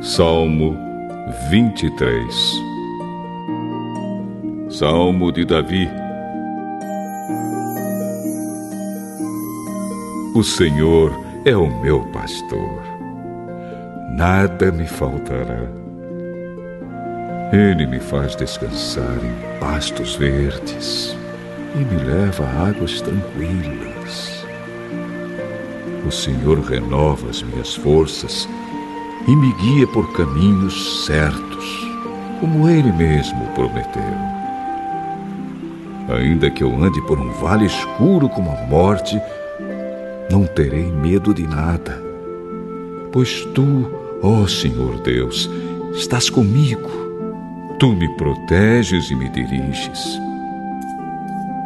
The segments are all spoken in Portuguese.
Salmo 23 Salmo de Davi O Senhor é o meu pastor, nada me faltará. Ele me faz descansar em pastos verdes e me leva a águas tranquilas. O Senhor renova as minhas forças e me guia por caminhos certos, como Ele mesmo prometeu. Ainda que eu ande por um vale escuro como a morte, não terei medo de nada, pois tu, ó Senhor Deus, estás comigo. Tu me proteges e me diriges.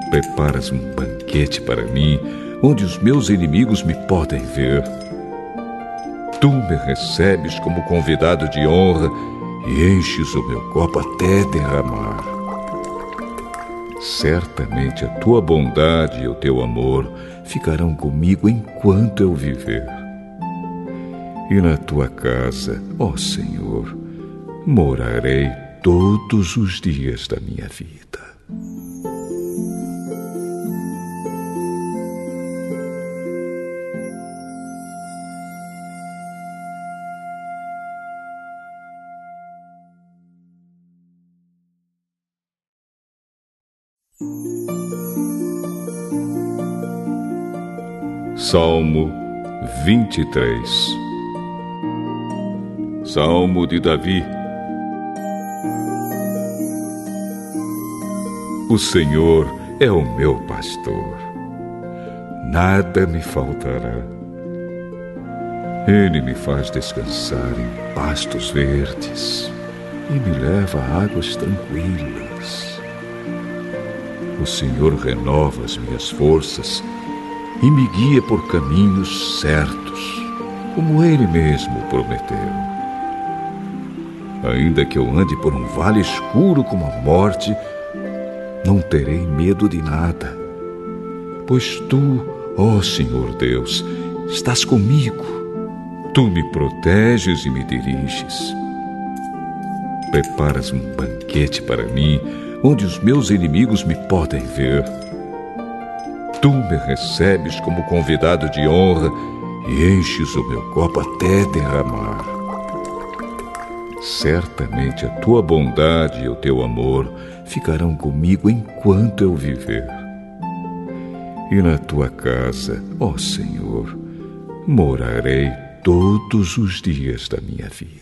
Preparas um banquete para mim, onde os meus inimigos me podem ver Tu me recebes como convidado de honra e enches o meu copo até derramar. Certamente a tua bondade e o teu amor ficarão comigo enquanto eu viver. E na tua casa, ó Senhor, morarei todos os dias da minha vida. Salmo 23 Salmo de Davi O Senhor é o meu pastor, nada me faltará. Ele me faz descansar em pastos verdes e me leva a águas tranquilas. O Senhor renova as minhas forças e me guia por caminhos certos, como Ele mesmo prometeu. Ainda que eu ande por um vale escuro como a morte, não terei medo de nada, pois tu, ó Senhor Deus, estás comigo. Tu me proteges e me diriges. Preparas um banquete para mim, onde os meus inimigos me podem ver Tu me recebes como convidado de honra e enches o meu copo até derramar. Certamente a tua bondade e o teu amor ficarão comigo enquanto eu viver. E na tua casa, ó Senhor, morarei todos os dias da minha vida.